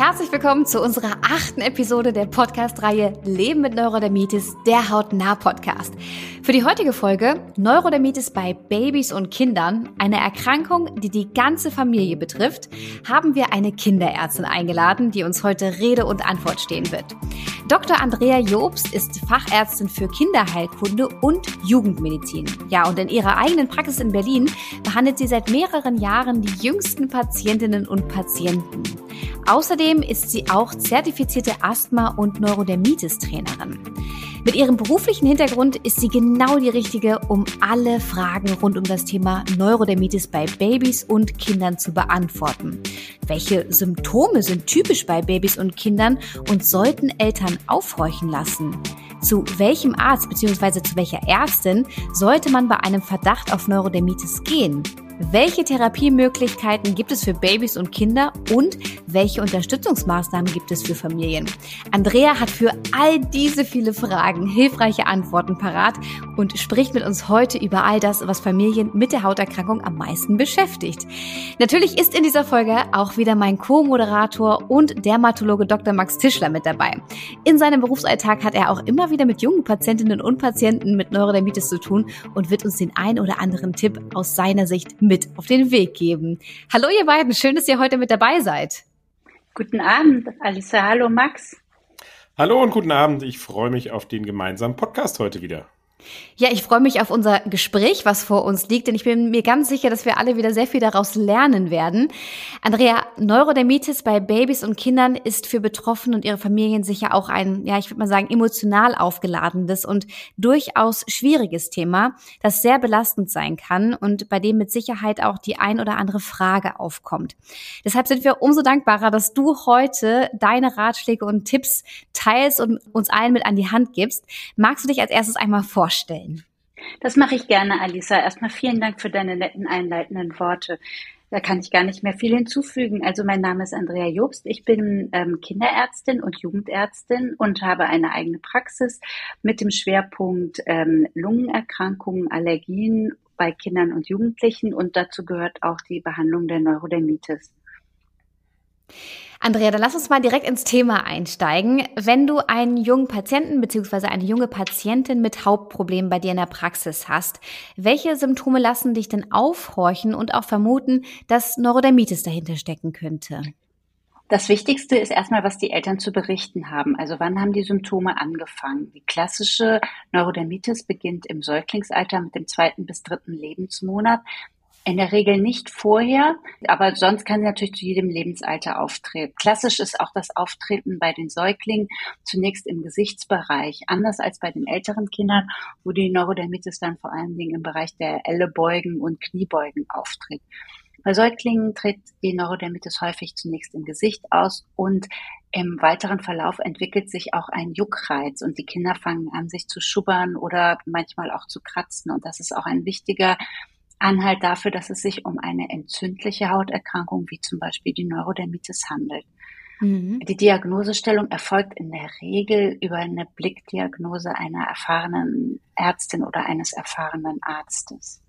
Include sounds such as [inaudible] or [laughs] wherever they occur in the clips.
Herzlich willkommen zu unserer achten Episode der Podcast-Reihe Leben mit Neurodermitis, der Hautnah-Podcast. Für die heutige Folge Neurodermitis bei Babys und Kindern, eine Erkrankung, die die ganze Familie betrifft, haben wir eine Kinderärztin eingeladen, die uns heute Rede und Antwort stehen wird. Dr. Andrea Jobst ist Fachärztin für Kinderheilkunde und Jugendmedizin. Ja, und in ihrer eigenen Praxis in Berlin behandelt sie seit mehreren Jahren die jüngsten Patientinnen und Patienten. Außerdem ist sie auch zertifizierte Asthma- und Neurodermitis-Trainerin. Mit ihrem beruflichen Hintergrund ist sie genau die richtige, um alle Fragen rund um das Thema Neurodermitis bei Babys und Kindern zu beantworten. Welche Symptome sind typisch bei Babys und Kindern und sollten Eltern aufhorchen lassen? Zu welchem Arzt bzw. zu welcher Ärztin sollte man bei einem Verdacht auf Neurodermitis gehen? Welche Therapiemöglichkeiten gibt es für Babys und Kinder und welche Unterstützungsmaßnahmen gibt es für Familien? Andrea hat für all diese viele Fragen hilfreiche Antworten parat und spricht mit uns heute über all das, was Familien mit der Hauterkrankung am meisten beschäftigt. Natürlich ist in dieser Folge auch wieder mein Co-Moderator und Dermatologe Dr. Max Tischler mit dabei. In seinem Berufsalltag hat er auch immer wieder mit jungen Patientinnen und Patienten mit Neurodermitis zu tun und wird uns den ein oder anderen Tipp aus seiner Sicht mit auf den Weg geben. Hallo ihr beiden, schön, dass ihr heute mit dabei seid. Guten Abend, Alissa. Hallo Max. Hallo und guten Abend. Ich freue mich auf den gemeinsamen Podcast heute wieder. Ja, ich freue mich auf unser Gespräch, was vor uns liegt, denn ich bin mir ganz sicher, dass wir alle wieder sehr viel daraus lernen werden. Andrea, Neurodermitis bei Babys und Kindern ist für Betroffene und ihre Familien sicher auch ein, ja, ich würde mal sagen, emotional aufgeladenes und durchaus schwieriges Thema, das sehr belastend sein kann und bei dem mit Sicherheit auch die ein oder andere Frage aufkommt. Deshalb sind wir umso dankbarer, dass du heute deine Ratschläge und Tipps teilst und uns allen mit an die Hand gibst. Magst du dich als erstes einmal vorstellen? Vorstellen? Das mache ich gerne, Alisa. Erstmal vielen Dank für deine netten einleitenden Worte. Da kann ich gar nicht mehr viel hinzufügen. Also mein Name ist Andrea Jobst. Ich bin ähm, Kinderärztin und Jugendärztin und habe eine eigene Praxis mit dem Schwerpunkt ähm, Lungenerkrankungen, Allergien bei Kindern und Jugendlichen und dazu gehört auch die Behandlung der Neurodermitis. Andrea, dann lass uns mal direkt ins Thema einsteigen. Wenn du einen jungen Patienten bzw. eine junge Patientin mit Hauptproblemen bei dir in der Praxis hast, welche Symptome lassen dich denn aufhorchen und auch vermuten, dass Neurodermitis dahinter stecken könnte? Das Wichtigste ist erstmal, was die Eltern zu berichten haben. Also wann haben die Symptome angefangen? Die klassische Neurodermitis beginnt im Säuglingsalter mit dem zweiten bis dritten Lebensmonat. In der Regel nicht vorher, aber sonst kann sie natürlich zu jedem Lebensalter auftreten. Klassisch ist auch das Auftreten bei den Säuglingen zunächst im Gesichtsbereich, anders als bei den älteren Kindern, wo die Neurodermitis dann vor allen Dingen im Bereich der Ellebeugen und Kniebeugen auftritt. Bei Säuglingen tritt die Neurodermitis häufig zunächst im Gesicht aus und im weiteren Verlauf entwickelt sich auch ein Juckreiz und die Kinder fangen an, sich zu schubbern oder manchmal auch zu kratzen. Und das ist auch ein wichtiger Anhalt dafür, dass es sich um eine entzündliche Hauterkrankung wie zum Beispiel die Neurodermitis handelt. Mhm. Die Diagnosestellung erfolgt in der Regel über eine Blickdiagnose einer erfahrenen Ärztin oder eines erfahrenen Arztes.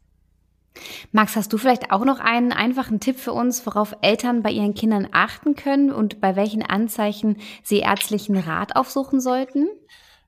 Max, hast du vielleicht auch noch einen einfachen Tipp für uns, worauf Eltern bei ihren Kindern achten können und bei welchen Anzeichen sie ärztlichen Rat aufsuchen sollten?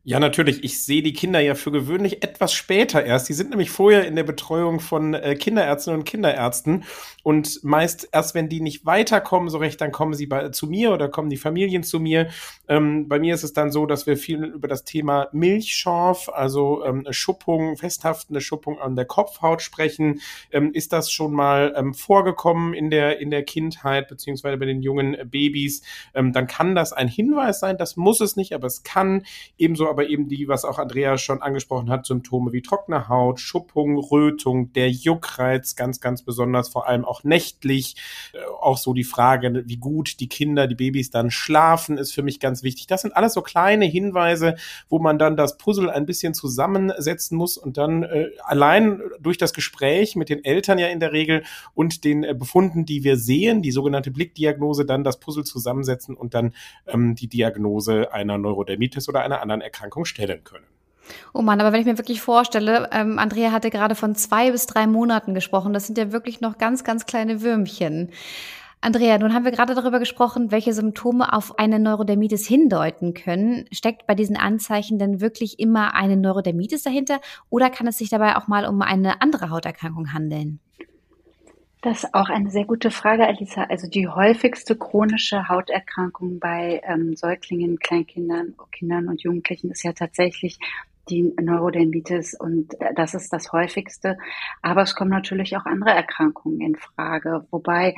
Ja, natürlich. Ich sehe die Kinder ja für gewöhnlich etwas später erst. Die sind nämlich vorher in der Betreuung von äh, Kinderärztinnen und Kinderärzten. Und meist erst, wenn die nicht weiterkommen, so recht, dann kommen sie bei, zu mir oder kommen die Familien zu mir. Ähm, bei mir ist es dann so, dass wir viel über das Thema Milchschorf, also ähm, Schuppung, festhaftende Schuppung an der Kopfhaut sprechen. Ähm, ist das schon mal ähm, vorgekommen in der, in der Kindheit, beziehungsweise bei den jungen Babys? Ähm, dann kann das ein Hinweis sein. Das muss es nicht, aber es kann ebenso aber eben die, was auch Andrea schon angesprochen hat, Symptome wie trockene Haut, Schuppung, Rötung, der Juckreiz, ganz, ganz besonders, vor allem auch nächtlich. Äh, auch so die Frage, wie gut die Kinder, die Babys dann schlafen, ist für mich ganz wichtig. Das sind alles so kleine Hinweise, wo man dann das Puzzle ein bisschen zusammensetzen muss und dann äh, allein durch das Gespräch mit den Eltern ja in der Regel und den äh, Befunden, die wir sehen, die sogenannte Blickdiagnose, dann das Puzzle zusammensetzen und dann ähm, die Diagnose einer Neurodermitis oder einer anderen Erkrankung Erkrankung stellen können. Oh Mann, aber wenn ich mir wirklich vorstelle, ähm, Andrea hatte gerade von zwei bis drei Monaten gesprochen, das sind ja wirklich noch ganz, ganz kleine Würmchen. Andrea, nun haben wir gerade darüber gesprochen, welche Symptome auf eine Neurodermitis hindeuten können. Steckt bei diesen Anzeichen denn wirklich immer eine Neurodermitis dahinter oder kann es sich dabei auch mal um eine andere Hauterkrankung handeln? Das ist auch eine sehr gute Frage, Alisa. Also die häufigste chronische Hauterkrankung bei ähm, Säuglingen, Kleinkindern, Kindern und Jugendlichen ist ja tatsächlich die Neurodermitis und äh, das ist das häufigste. Aber es kommen natürlich auch andere Erkrankungen in Frage, wobei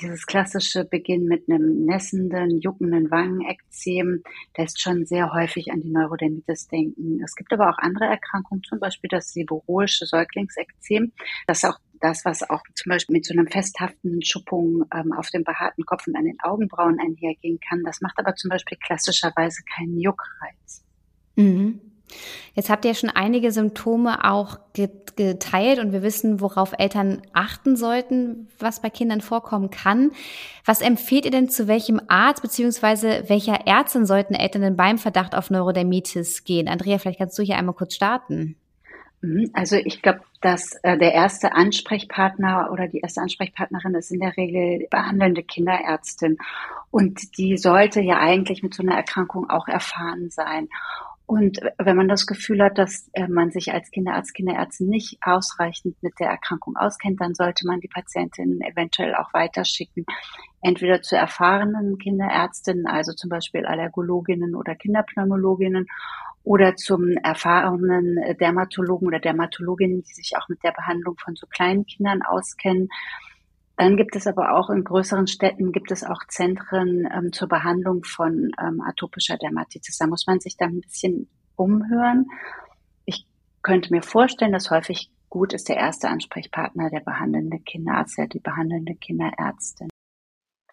dieses klassische Beginn mit einem nässenden, juckenden Wangenekzem lässt schon sehr häufig an die Neurodermitis denken. Es gibt aber auch andere Erkrankungen, zum Beispiel das seborrhoische Säuglingsekzem. Das auch das, was auch zum Beispiel mit so einem festhaftenden Schuppung ähm, auf dem behaarten Kopf und an den Augenbrauen einhergehen kann. Das macht aber zum Beispiel klassischerweise keinen Juckreiz. Mhm. Jetzt habt ihr schon einige Symptome auch geteilt und wir wissen, worauf Eltern achten sollten, was bei Kindern vorkommen kann. Was empfehlt ihr denn zu welchem Arzt bzw. welcher Ärztin sollten Eltern denn beim Verdacht auf Neurodermitis gehen? Andrea, vielleicht kannst du hier einmal kurz starten. Mhm, also ich glaube, dass äh, der erste Ansprechpartner oder die erste Ansprechpartnerin ist in der Regel behandelnde Kinderärztin. Und die sollte ja eigentlich mit so einer Erkrankung auch erfahren sein. Und wenn man das Gefühl hat, dass äh, man sich als Kinderarzt, Kinderärztin nicht ausreichend mit der Erkrankung auskennt, dann sollte man die Patientin eventuell auch weiterschicken. Entweder zu erfahrenen Kinderärztinnen, also zum Beispiel Allergologinnen oder Kinderpneumologinnen, oder zum erfahrenen Dermatologen oder Dermatologinnen, die sich auch mit der Behandlung von so kleinen Kindern auskennen. Dann gibt es aber auch in größeren Städten gibt es auch Zentren ähm, zur Behandlung von ähm, atopischer Dermatitis. Da muss man sich dann ein bisschen umhören. Ich könnte mir vorstellen, dass häufig gut ist der erste Ansprechpartner der behandelnde Kinderarzt, der die behandelnde Kinderärztin.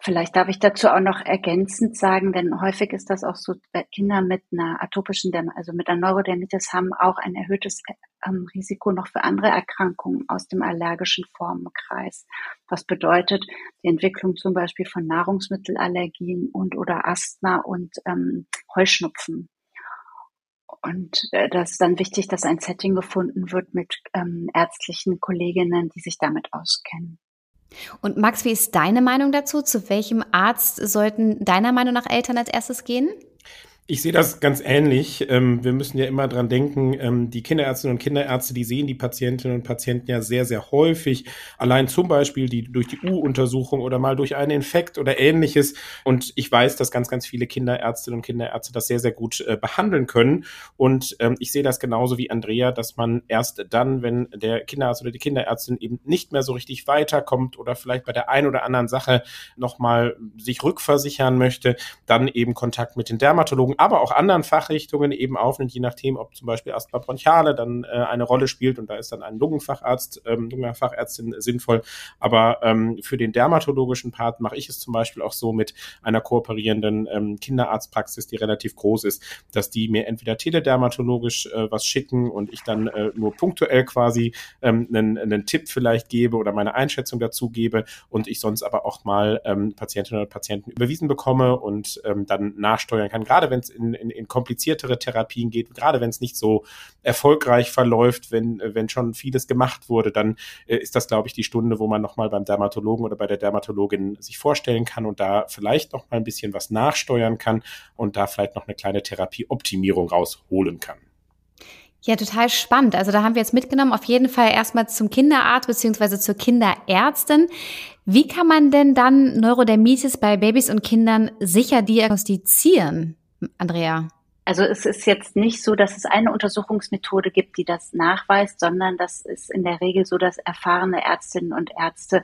Vielleicht darf ich dazu auch noch ergänzend sagen, denn häufig ist das auch so, äh, Kinder mit einer atopischen, Derm also mit einer Neurodermitis haben auch ein erhöhtes ähm, Risiko noch für andere Erkrankungen aus dem allergischen Formenkreis. Was bedeutet die Entwicklung zum Beispiel von Nahrungsmittelallergien und oder Asthma und ähm, Heuschnupfen. Und äh, das ist dann wichtig, dass ein Setting gefunden wird mit ähm, ärztlichen Kolleginnen, die sich damit auskennen. Und Max, wie ist deine Meinung dazu? Zu welchem Arzt sollten deiner Meinung nach Eltern als erstes gehen? Ich sehe das ganz ähnlich. Ähm, wir müssen ja immer dran denken, ähm, die Kinderärztinnen und Kinderärzte, die sehen die Patientinnen und Patienten ja sehr, sehr häufig. Allein zum Beispiel die, durch die U-Untersuchung oder mal durch einen Infekt oder ähnliches. Und ich weiß, dass ganz, ganz viele Kinderärztinnen und Kinderärzte das sehr, sehr gut äh, behandeln können. Und ähm, ich sehe das genauso wie Andrea, dass man erst dann, wenn der Kinderarzt oder die Kinderärztin eben nicht mehr so richtig weiterkommt oder vielleicht bei der einen oder anderen Sache nochmal sich rückversichern möchte, dann eben Kontakt mit den Dermatologen Neurologen, aber auch anderen Fachrichtungen eben aufnimmt, je nachdem, ob zum Beispiel Asthma bronchiale dann äh, eine Rolle spielt und da ist dann ein Lungenfacharzt, ähm, Lungenfachärztin sinnvoll. Aber ähm, für den dermatologischen Part mache ich es zum Beispiel auch so mit einer kooperierenden ähm, Kinderarztpraxis, die relativ groß ist, dass die mir entweder teledermatologisch äh, was schicken und ich dann äh, nur punktuell quasi ähm, einen, einen Tipp vielleicht gebe oder meine Einschätzung dazu gebe und ich sonst aber auch mal ähm, Patientinnen und Patienten überwiesen bekomme und ähm, dann nachsteuern kann. Gerade wenn es in, in, in kompliziertere Therapien geht, gerade wenn es nicht so erfolgreich verläuft, wenn, wenn schon vieles gemacht wurde, dann äh, ist das, glaube ich, die Stunde, wo man nochmal beim Dermatologen oder bei der Dermatologin sich vorstellen kann und da vielleicht noch mal ein bisschen was nachsteuern kann und da vielleicht noch eine kleine Therapieoptimierung rausholen kann. Ja, total spannend. Also da haben wir jetzt mitgenommen, auf jeden Fall erstmal zum Kinderarzt beziehungsweise zur Kinderärztin. Wie kann man denn dann Neurodermitis bei Babys und Kindern sicher diagnostizieren? Andrea? Also es ist jetzt nicht so, dass es eine Untersuchungsmethode gibt, die das nachweist, sondern das ist in der Regel so, dass erfahrene Ärztinnen und Ärzte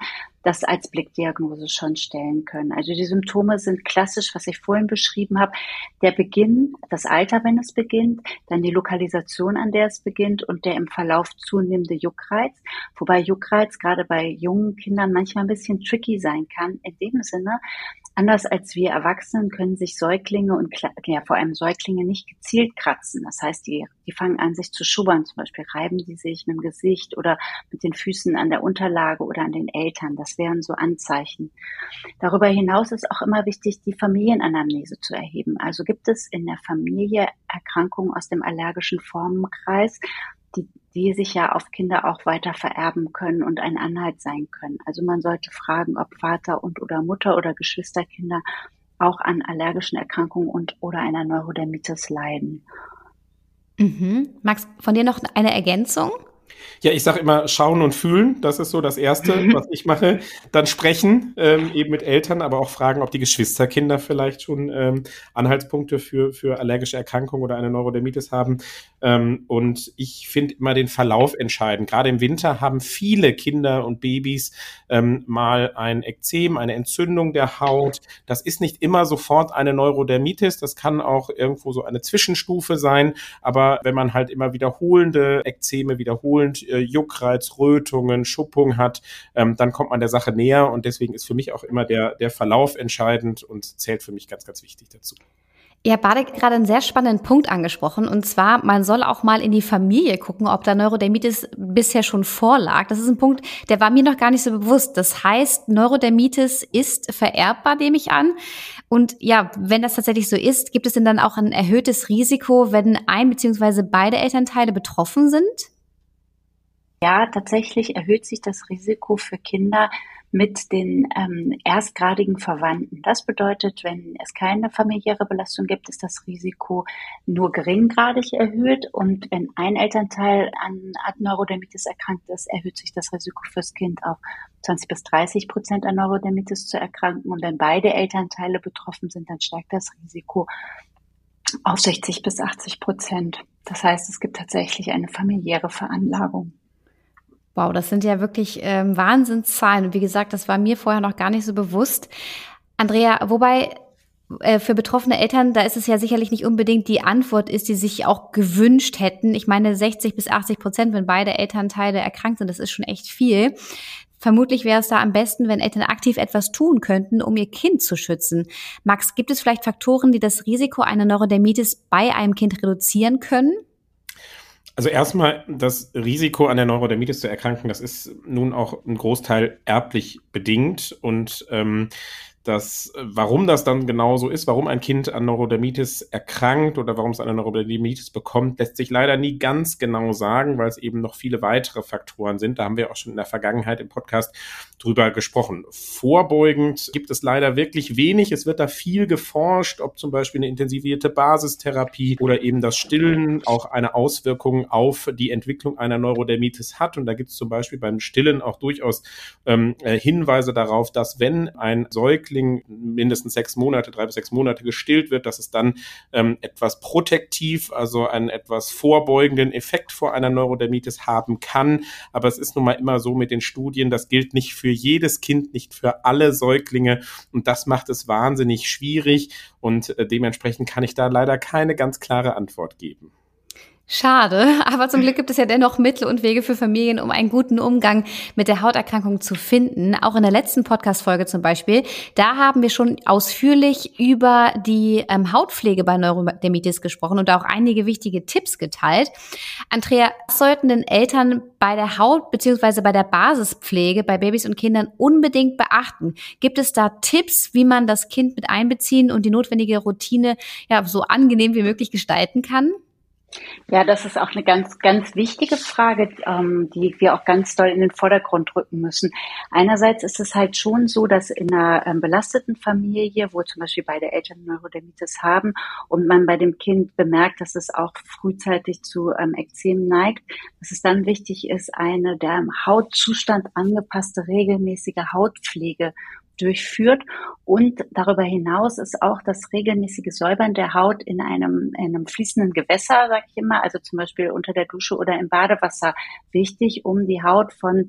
das als Blickdiagnose schon stellen können. Also die Symptome sind klassisch, was ich vorhin beschrieben habe, der Beginn, das Alter, wenn es beginnt, dann die Lokalisation, an der es beginnt und der im Verlauf zunehmende Juckreiz, wobei Juckreiz gerade bei jungen Kindern manchmal ein bisschen tricky sein kann, in dem Sinne, Anders als wir Erwachsenen können sich Säuglinge und ja, vor allem Säuglinge nicht gezielt kratzen. Das heißt, die, die fangen an, sich zu schubbern. Zum Beispiel reiben die sich mit dem Gesicht oder mit den Füßen an der Unterlage oder an den Eltern. Das wären so Anzeichen. Darüber hinaus ist auch immer wichtig, die Familienanamnese zu erheben. Also gibt es in der Familie Erkrankungen aus dem allergischen Formenkreis, die, die sich ja auf Kinder auch weiter vererben können und ein Anhalt sein können. Also man sollte fragen, ob Vater und oder Mutter oder Geschwisterkinder auch an allergischen Erkrankungen und oder einer Neurodermitis leiden. Mhm. Max, von dir noch eine Ergänzung? Ja, ich sage immer schauen und fühlen. Das ist so das Erste, was ich mache. Dann sprechen, ähm, eben mit Eltern, aber auch fragen, ob die Geschwisterkinder vielleicht schon ähm, Anhaltspunkte für, für allergische Erkrankungen oder eine Neurodermitis haben. Ähm, und ich finde immer den Verlauf entscheidend. Gerade im Winter haben viele Kinder und Babys ähm, mal ein Ekzem, eine Entzündung der Haut. Das ist nicht immer sofort eine Neurodermitis. Das kann auch irgendwo so eine Zwischenstufe sein. Aber wenn man halt immer wiederholende Ekzeme wiederholend äh, Juckreiz, Rötungen, Schuppung hat, ähm, dann kommt man der Sache näher. Und deswegen ist für mich auch immer der, der Verlauf entscheidend und zählt für mich ganz, ganz wichtig dazu. Ihr habt beide gerade einen sehr spannenden Punkt angesprochen. Und zwar, man soll auch mal in die Familie gucken, ob da Neurodermitis bisher schon vorlag. Das ist ein Punkt, der war mir noch gar nicht so bewusst. Das heißt, Neurodermitis ist vererbbar, nehme ich an. Und ja, wenn das tatsächlich so ist, gibt es denn dann auch ein erhöhtes Risiko, wenn ein bzw. beide Elternteile betroffen sind? Ja, tatsächlich erhöht sich das Risiko für Kinder mit den ähm, erstgradigen Verwandten. Das bedeutet, wenn es keine familiäre Belastung gibt, ist das Risiko nur geringgradig erhöht. Und wenn ein Elternteil an Neurodermitis erkrankt ist, erhöht sich das Risiko fürs Kind auf 20 bis 30 Prozent an Neurodermitis zu erkranken. Und wenn beide Elternteile betroffen sind, dann steigt das Risiko auf 60 bis 80 Prozent. Das heißt, es gibt tatsächlich eine familiäre Veranlagung. Wow, das sind ja wirklich ähm, Wahnsinnszahlen. Und wie gesagt, das war mir vorher noch gar nicht so bewusst. Andrea, wobei äh, für betroffene Eltern, da ist es ja sicherlich nicht unbedingt die Antwort ist, die sich auch gewünscht hätten. Ich meine, 60 bis 80 Prozent, wenn beide Elternteile erkrankt sind, das ist schon echt viel. Vermutlich wäre es da am besten, wenn Eltern aktiv etwas tun könnten, um ihr Kind zu schützen. Max, gibt es vielleicht Faktoren, die das Risiko einer Neurodermitis bei einem Kind reduzieren können? Also erstmal das Risiko an der Neurodermitis zu erkranken, das ist nun auch ein Großteil erblich bedingt. Und ähm, dass, warum das dann genau so ist, warum ein Kind an Neurodermitis erkrankt oder warum es eine Neurodermitis bekommt, lässt sich leider nie ganz genau sagen, weil es eben noch viele weitere Faktoren sind. Da haben wir auch schon in der Vergangenheit im Podcast drüber gesprochen. Vorbeugend gibt es leider wirklich wenig. Es wird da viel geforscht, ob zum Beispiel eine intensivierte Basistherapie oder eben das Stillen auch eine Auswirkung auf die Entwicklung einer Neurodermitis hat. Und da gibt es zum Beispiel beim Stillen auch durchaus ähm, äh, Hinweise darauf, dass wenn ein Säugling Säugling mindestens sechs Monate, drei bis sechs Monate gestillt wird, dass es dann ähm, etwas protektiv, also einen etwas vorbeugenden Effekt vor einer Neurodermitis haben kann. Aber es ist nun mal immer so mit den Studien, das gilt nicht für jedes Kind, nicht für alle Säuglinge und das macht es wahnsinnig schwierig und äh, dementsprechend kann ich da leider keine ganz klare Antwort geben. Schade, [laughs] aber zum Glück gibt es ja dennoch Mittel und Wege für Familien, um einen guten Umgang mit der Hauterkrankung zu finden. Auch in der letzten Podcast-Folge zum Beispiel, da haben wir schon ausführlich über die ähm, Hautpflege bei Neurodermitis gesprochen und auch einige wichtige Tipps geteilt. Andrea, was sollten denn Eltern bei der Haut- beziehungsweise bei der Basispflege bei Babys und Kindern unbedingt beachten? Gibt es da Tipps, wie man das Kind mit einbeziehen und die notwendige Routine ja so angenehm wie möglich gestalten kann? Ja, das ist auch eine ganz, ganz wichtige Frage, ähm, die wir auch ganz doll in den Vordergrund rücken müssen. Einerseits ist es halt schon so, dass in einer ähm, belasteten Familie, wo zum Beispiel beide Eltern Neurodermitis haben und man bei dem Kind bemerkt, dass es auch frühzeitig zu ähm, Ekzem neigt, dass es dann wichtig ist, eine der Hautzustand angepasste regelmäßige Hautpflege durchführt. Und darüber hinaus ist auch das regelmäßige Säubern der Haut in einem, in einem fließenden Gewässer, sage ich immer, also zum Beispiel unter der Dusche oder im Badewasser, wichtig, um die Haut von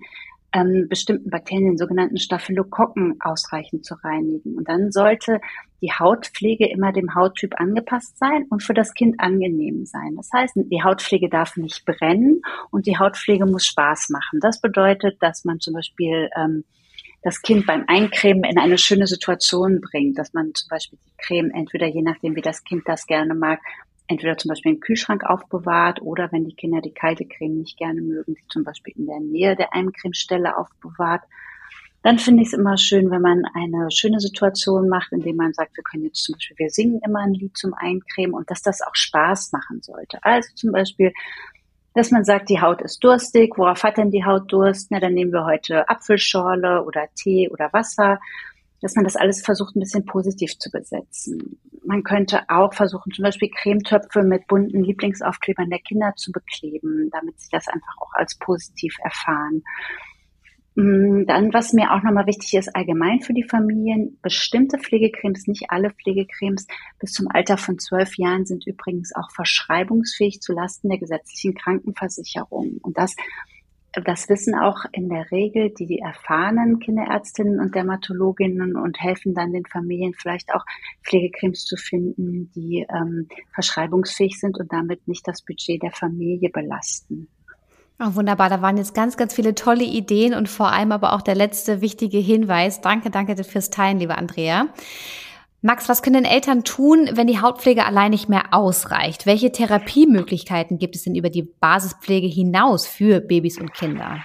ähm, bestimmten Bakterien, den sogenannten Staphylokokken, ausreichend zu reinigen. Und dann sollte die Hautpflege immer dem Hauttyp angepasst sein und für das Kind angenehm sein. Das heißt, die Hautpflege darf nicht brennen und die Hautpflege muss Spaß machen. Das bedeutet, dass man zum Beispiel ähm, das Kind beim Eincremen in eine schöne Situation bringt, dass man zum Beispiel die Creme entweder je nachdem, wie das Kind das gerne mag, entweder zum Beispiel im Kühlschrank aufbewahrt oder wenn die Kinder die kalte Creme nicht gerne mögen, die zum Beispiel in der Nähe der Eincremestelle aufbewahrt. Dann finde ich es immer schön, wenn man eine schöne Situation macht, indem man sagt, wir können jetzt zum Beispiel, wir singen immer ein Lied zum Eincremen und dass das auch Spaß machen sollte. Also zum Beispiel dass man sagt, die Haut ist durstig. Worauf hat denn die Haut Durst? Na, dann nehmen wir heute Apfelschorle oder Tee oder Wasser. Dass man das alles versucht, ein bisschen positiv zu besetzen. Man könnte auch versuchen, zum Beispiel Cremetöpfe mit bunten Lieblingsaufklebern der Kinder zu bekleben, damit sie das einfach auch als positiv erfahren. Mm, dann, was mir auch nochmal wichtig ist, allgemein für die Familien, bestimmte Pflegecremes, nicht alle Pflegecremes, bis zum Alter von zwölf Jahren sind übrigens auch verschreibungsfähig zu Lasten der gesetzlichen Krankenversicherung. Und das, das wissen auch in der Regel die, die erfahrenen Kinderärztinnen und Dermatologinnen und helfen dann den Familien vielleicht auch Pflegecremes zu finden, die ähm, verschreibungsfähig sind und damit nicht das Budget der Familie belasten. Oh, wunderbar, da waren jetzt ganz, ganz viele tolle Ideen und vor allem aber auch der letzte wichtige Hinweis. Danke, danke fürs Teilen, liebe Andrea. Max, was können denn Eltern tun, wenn die Hautpflege allein nicht mehr ausreicht? Welche Therapiemöglichkeiten gibt es denn über die Basispflege hinaus für Babys und Kinder?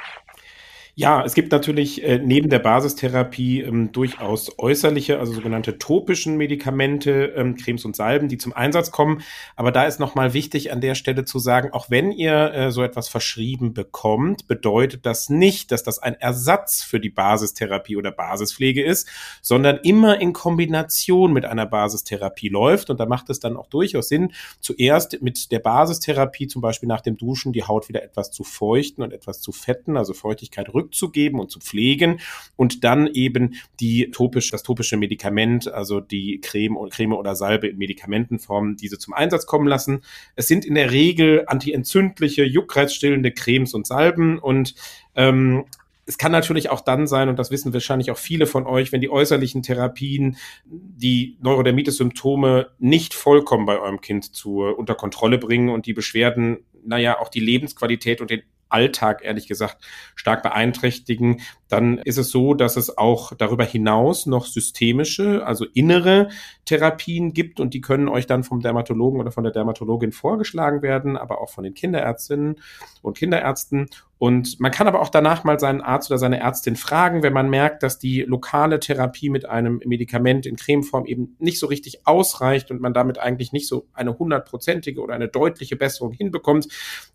Ja, es gibt natürlich äh, neben der Basistherapie ähm, durchaus äußerliche, also sogenannte topischen Medikamente, ähm, Cremes und Salben, die zum Einsatz kommen. Aber da ist nochmal wichtig an der Stelle zu sagen, auch wenn ihr äh, so etwas verschrieben bekommt, bedeutet das nicht, dass das ein Ersatz für die Basistherapie oder Basispflege ist, sondern immer in Kombination mit einer Basistherapie läuft. Und da macht es dann auch durchaus Sinn, zuerst mit der Basistherapie, zum Beispiel nach dem Duschen, die Haut wieder etwas zu feuchten und etwas zu fetten, also Feuchtigkeit rück zurückzugeben und zu pflegen und dann eben die topisch, das topische Medikament, also die Creme, Creme oder Salbe in Medikamentenform, diese zum Einsatz kommen lassen. Es sind in der Regel antientzündliche, juckreizstillende Cremes und Salben und ähm, es kann natürlich auch dann sein, und das wissen wahrscheinlich auch viele von euch, wenn die äußerlichen Therapien die Neurodermitis-Symptome nicht vollkommen bei eurem Kind zu, unter Kontrolle bringen und die Beschwerden, naja, auch die Lebensqualität und den Alltag ehrlich gesagt stark beeinträchtigen, dann ist es so, dass es auch darüber hinaus noch systemische, also innere Therapien gibt und die können euch dann vom Dermatologen oder von der Dermatologin vorgeschlagen werden, aber auch von den Kinderärztinnen und Kinderärzten. Und man kann aber auch danach mal seinen Arzt oder seine Ärztin fragen, wenn man merkt, dass die lokale Therapie mit einem Medikament in Cremeform eben nicht so richtig ausreicht und man damit eigentlich nicht so eine hundertprozentige oder eine deutliche Besserung hinbekommt,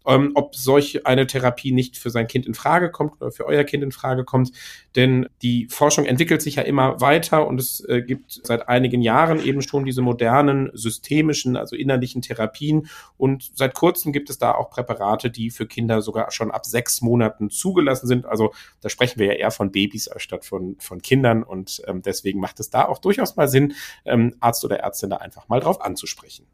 ähm, ob solch eine Therapie nicht für sein Kind in Frage kommt oder für euer Kind in Frage kommt. Denn die Forschung entwickelt sich ja immer weiter und es äh, gibt seit einigen Jahren eben schon diese modernen systemischen, also innerlichen Therapien. Und seit kurzem gibt es da auch Präparate, die für Kinder sogar schon ab sechs Monaten zugelassen sind. Also da sprechen wir ja eher von Babys anstatt von, von Kindern. Und ähm, deswegen macht es da auch durchaus mal Sinn, ähm, Arzt oder Ärztin da einfach mal drauf anzusprechen.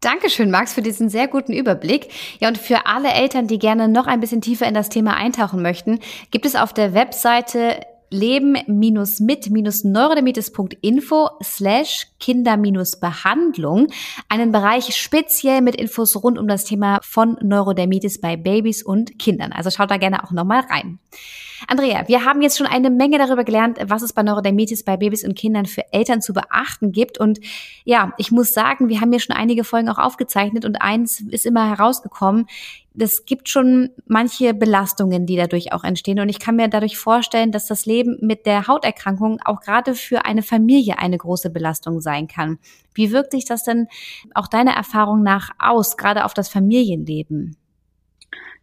Dankeschön, Max, für diesen sehr guten Überblick. Ja, und für alle Eltern, die gerne noch ein bisschen tiefer in das Thema eintauchen möchten, gibt es auf der Webseite leben-mit-neurodermitis.info slash Kinder-Behandlung einen Bereich speziell mit Infos rund um das Thema von Neurodermitis bei Babys und Kindern. Also schaut da gerne auch nochmal rein. Andrea, wir haben jetzt schon eine Menge darüber gelernt, was es bei Neurodermitis bei Babys und Kindern für Eltern zu beachten gibt. Und ja, ich muss sagen, wir haben ja schon einige Folgen auch aufgezeichnet und eins ist immer herausgekommen. Es gibt schon manche Belastungen, die dadurch auch entstehen. Und ich kann mir dadurch vorstellen, dass das Leben mit der Hauterkrankung auch gerade für eine Familie eine große Belastung sein kann. Wie wirkt sich das denn auch deiner Erfahrung nach aus, gerade auf das Familienleben?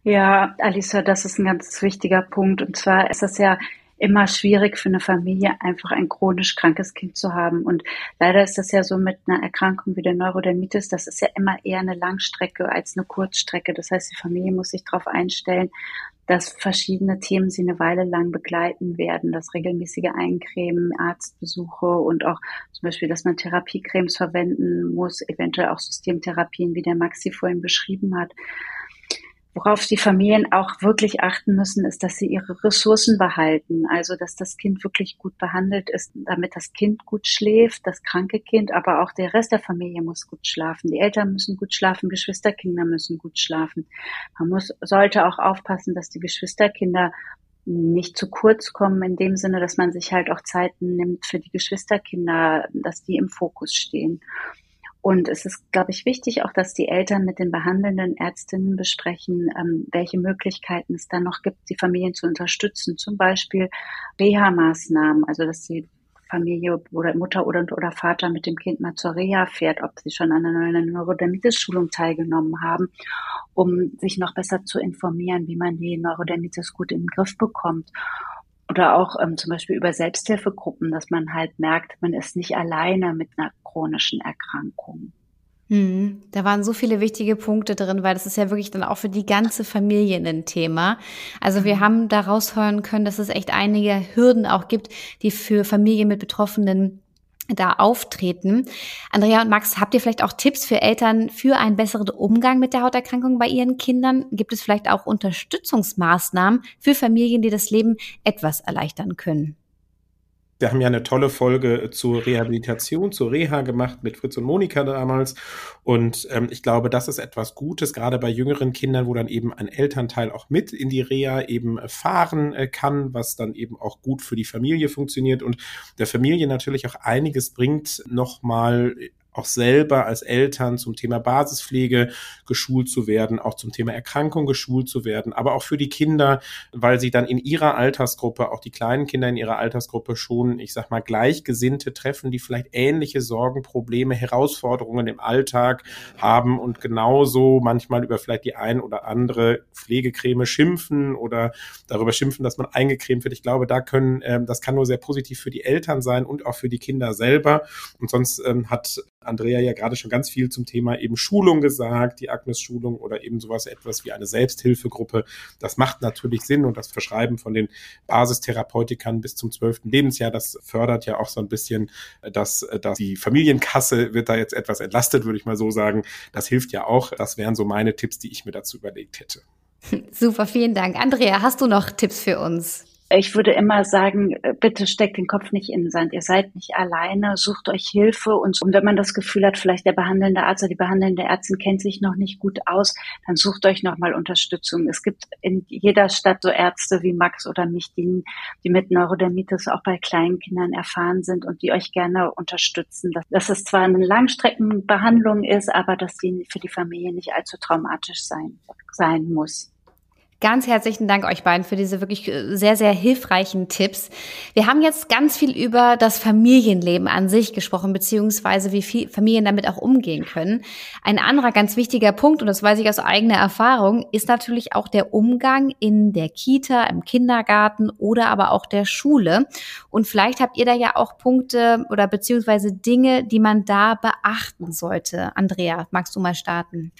Ja, Alisa, das ist ein ganz wichtiger Punkt. Und zwar ist es ja immer schwierig für eine Familie, einfach ein chronisch krankes Kind zu haben. Und leider ist das ja so mit einer Erkrankung wie der Neurodermitis, das ist ja immer eher eine Langstrecke als eine Kurzstrecke. Das heißt, die Familie muss sich darauf einstellen, dass verschiedene Themen sie eine Weile lang begleiten werden, das regelmäßige Eincremen, Arztbesuche und auch zum Beispiel, dass man Therapiecremes verwenden muss, eventuell auch Systemtherapien, wie der Maxi vorhin beschrieben hat. Worauf die Familien auch wirklich achten müssen, ist, dass sie ihre Ressourcen behalten. Also, dass das Kind wirklich gut behandelt ist, damit das Kind gut schläft, das kranke Kind, aber auch der Rest der Familie muss gut schlafen. Die Eltern müssen gut schlafen, Geschwisterkinder müssen gut schlafen. Man muss, sollte auch aufpassen, dass die Geschwisterkinder nicht zu kurz kommen in dem Sinne, dass man sich halt auch Zeiten nimmt für die Geschwisterkinder, dass die im Fokus stehen. Und es ist, glaube ich, wichtig auch, dass die Eltern mit den behandelnden Ärztinnen besprechen, ähm, welche Möglichkeiten es da noch gibt, die Familien zu unterstützen. Zum Beispiel Reha-Maßnahmen, also dass die Familie oder Mutter oder, oder Vater mit dem Kind mal zur Reha fährt, ob sie schon an einer Neurodermitis-Schulung teilgenommen haben, um sich noch besser zu informieren, wie man die Neurodermitis gut in den Griff bekommt. Oder auch ähm, zum Beispiel über Selbsthilfegruppen, dass man halt merkt, man ist nicht alleine mit einer chronischen Erkrankung. Hm, da waren so viele wichtige Punkte drin, weil das ist ja wirklich dann auch für die ganze Familie ein Thema. Also wir mhm. haben daraus hören können, dass es echt einige Hürden auch gibt, die für Familien mit Betroffenen da auftreten. Andrea und Max, habt ihr vielleicht auch Tipps für Eltern für einen besseren Umgang mit der Hauterkrankung bei ihren Kindern? Gibt es vielleicht auch Unterstützungsmaßnahmen für Familien, die das Leben etwas erleichtern können? Wir haben ja eine tolle Folge zur Rehabilitation, zur Reha gemacht mit Fritz und Monika damals. Und ähm, ich glaube, das ist etwas Gutes, gerade bei jüngeren Kindern, wo dann eben ein Elternteil auch mit in die Reha eben fahren äh, kann, was dann eben auch gut für die Familie funktioniert und der Familie natürlich auch einiges bringt, nochmal auch selber als Eltern zum Thema Basispflege geschult zu werden, auch zum Thema Erkrankung geschult zu werden, aber auch für die Kinder, weil sie dann in ihrer Altersgruppe, auch die kleinen Kinder in ihrer Altersgruppe schon, ich sag mal, Gleichgesinnte treffen, die vielleicht ähnliche Sorgen, Probleme, Herausforderungen im Alltag haben und genauso manchmal über vielleicht die ein oder andere Pflegecreme schimpfen oder darüber schimpfen, dass man eingecremt wird. Ich glaube, da können, ähm, das kann nur sehr positiv für die Eltern sein und auch für die Kinder selber. Und sonst ähm, hat Andrea ja gerade schon ganz viel zum Thema eben Schulung gesagt, die Agnes-Schulung oder eben sowas etwas wie eine Selbsthilfegruppe. Das macht natürlich Sinn und das Verschreiben von den Basistherapeutikern bis zum zwölften Lebensjahr, das fördert ja auch so ein bisschen, dass, dass die Familienkasse wird da jetzt etwas entlastet, würde ich mal so sagen. Das hilft ja auch. Das wären so meine Tipps, die ich mir dazu überlegt hätte. Super, vielen Dank. Andrea, hast du noch Tipps für uns? Ich würde immer sagen, äh, bitte steckt den Kopf nicht in den Sand. Ihr seid nicht alleine, sucht euch Hilfe und, und wenn man das Gefühl hat, vielleicht der behandelnde Arzt oder die behandelnde Ärztin kennt sich noch nicht gut aus, dann sucht euch nochmal Unterstützung. Es gibt in jeder Stadt so Ärzte wie Max oder mich, die, die mit Neurodermitis auch bei kleinen Kindern erfahren sind und die euch gerne unterstützen. Dass, dass es zwar eine Langstreckenbehandlung ist, aber dass sie für die Familie nicht allzu traumatisch sein, sein muss. Ganz herzlichen Dank euch beiden für diese wirklich äh, sehr, sehr hilfreichen Tipps. Wir haben jetzt ganz viel über das Familienleben an sich gesprochen, beziehungsweise wie viel Familien damit auch umgehen können. Ein anderer ganz wichtiger Punkt, und das weiß ich aus eigener Erfahrung, ist natürlich auch der Umgang in der Kita, im Kindergarten oder aber auch der Schule. Und vielleicht habt ihr da ja auch Punkte oder beziehungsweise Dinge, die man da beachten sollte. Andrea, magst du mal starten?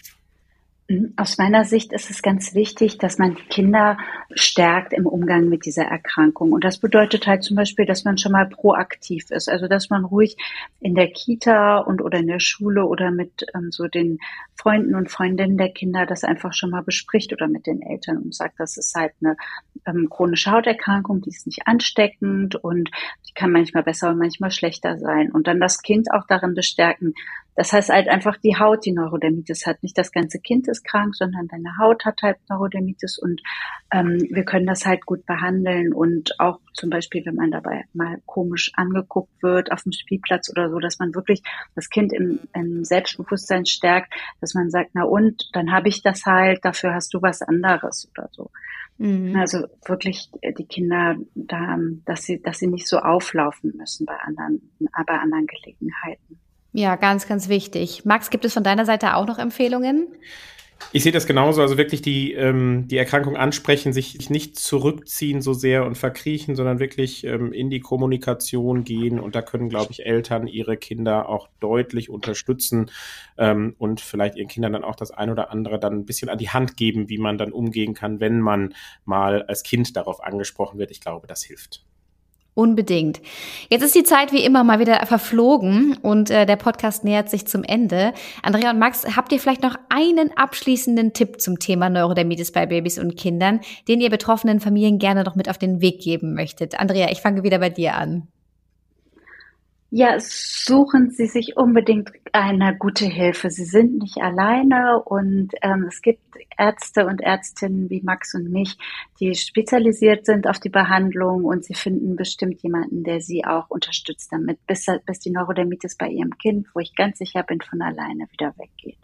Mhm. Aus meiner Sicht ist es ganz wichtig, dass man die Kinder stärkt im Umgang mit dieser Erkrankung. Und das bedeutet halt zum Beispiel, dass man schon mal proaktiv ist. Also, dass man ruhig in der Kita und oder in der Schule oder mit ähm, so den Freunden und Freundinnen der Kinder das einfach schon mal bespricht oder mit den Eltern und sagt, das ist halt eine ähm, chronische Hauterkrankung, die ist nicht ansteckend und die kann manchmal besser und manchmal schlechter sein. Und dann das Kind auch darin bestärken, das heißt halt einfach die Haut, die Neurodermitis hat. Nicht das ganze Kind ist krank, sondern deine Haut hat halt Neurodermitis und ähm, wir können das halt gut behandeln und auch zum Beispiel, wenn man dabei mal komisch angeguckt wird auf dem Spielplatz oder so, dass man wirklich das Kind im, im Selbstbewusstsein stärkt, dass man sagt, na und, dann habe ich das halt, dafür hast du was anderes oder so. Mhm. Also wirklich die Kinder da, dass sie, dass sie nicht so auflaufen müssen bei anderen, bei anderen Gelegenheiten. Ja, ganz, ganz wichtig. Max, gibt es von deiner Seite auch noch Empfehlungen? Ich sehe das genauso, also wirklich die, ähm, die Erkrankung ansprechen, sich nicht zurückziehen so sehr und verkriechen, sondern wirklich ähm, in die Kommunikation gehen. Und da können, glaube ich, Eltern ihre Kinder auch deutlich unterstützen ähm, und vielleicht ihren Kindern dann auch das ein oder andere dann ein bisschen an die Hand geben, wie man dann umgehen kann, wenn man mal als Kind darauf angesprochen wird. Ich glaube, das hilft. Unbedingt. Jetzt ist die Zeit wie immer mal wieder verflogen und äh, der Podcast nähert sich zum Ende. Andrea und Max, habt ihr vielleicht noch einen abschließenden Tipp zum Thema Neurodermitis bei Babys und Kindern, den ihr betroffenen Familien gerne noch mit auf den Weg geben möchtet? Andrea, ich fange wieder bei dir an. Ja, suchen Sie sich unbedingt eine gute Hilfe. Sie sind nicht alleine und ähm, es gibt Ärzte und Ärztinnen wie Max und mich, die spezialisiert sind auf die Behandlung und Sie finden bestimmt jemanden, der Sie auch unterstützt damit, bis, bis die Neurodermitis bei Ihrem Kind, wo ich ganz sicher bin, von alleine wieder weggeht.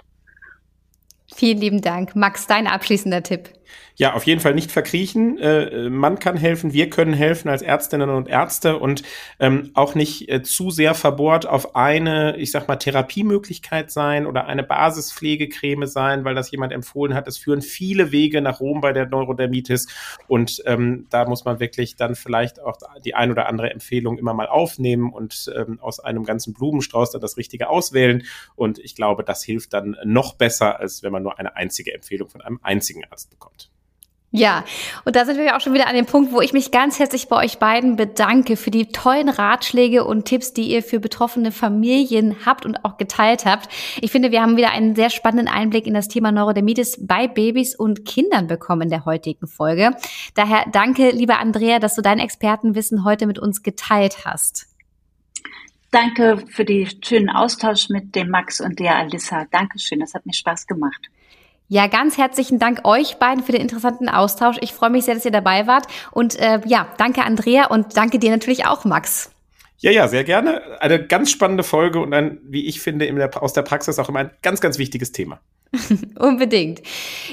Vielen lieben Dank. Max, dein abschließender Tipp. Ja, auf jeden Fall nicht verkriechen. Äh, man kann helfen, wir können helfen als Ärztinnen und Ärzte und ähm, auch nicht äh, zu sehr verbohrt auf eine, ich sag mal, Therapiemöglichkeit sein oder eine Basispflegecreme sein, weil das jemand empfohlen hat. Es führen viele Wege nach Rom bei der Neurodermitis und ähm, da muss man wirklich dann vielleicht auch die ein oder andere Empfehlung immer mal aufnehmen und ähm, aus einem ganzen Blumenstrauß dann das Richtige auswählen. Und ich glaube, das hilft dann noch besser, als wenn man nur eine einzige Empfehlung von einem einzigen Arzt bekommt. Ja, und da sind wir auch schon wieder an dem Punkt, wo ich mich ganz herzlich bei euch beiden bedanke für die tollen Ratschläge und Tipps, die ihr für betroffene Familien habt und auch geteilt habt. Ich finde, wir haben wieder einen sehr spannenden Einblick in das Thema Neurodermitis bei Babys und Kindern bekommen in der heutigen Folge. Daher danke, lieber Andrea, dass du dein Expertenwissen heute mit uns geteilt hast. Danke für den schönen Austausch mit dem Max und der Alissa. Dankeschön, das hat mir Spaß gemacht. Ja, ganz herzlichen Dank euch beiden für den interessanten Austausch. Ich freue mich sehr, dass ihr dabei wart. Und äh, ja, danke Andrea und danke dir natürlich auch, Max. Ja, ja, sehr gerne. Eine ganz spannende Folge und ein, wie ich finde, der, aus der Praxis auch immer ein ganz, ganz wichtiges Thema. [laughs] Unbedingt.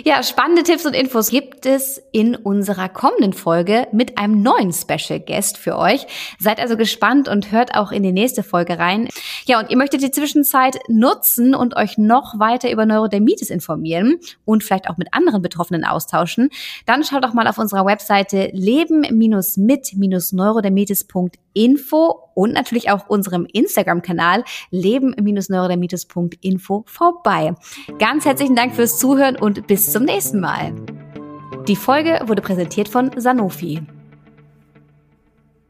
Ja, spannende Tipps und Infos gibt es in unserer kommenden Folge mit einem neuen Special Guest für euch. Seid also gespannt und hört auch in die nächste Folge rein. Ja, und ihr möchtet die Zwischenzeit nutzen und euch noch weiter über Neurodermitis informieren und vielleicht auch mit anderen Betroffenen austauschen, dann schaut doch mal auf unserer Webseite leben-mit-neurodermitis.info und natürlich auch unserem Instagram-Kanal leben-neurodermitis.info vorbei. Ganz herzlichen Dank fürs Zuhören und bis zum nächsten Mal. Die Folge wurde präsentiert von Sanofi.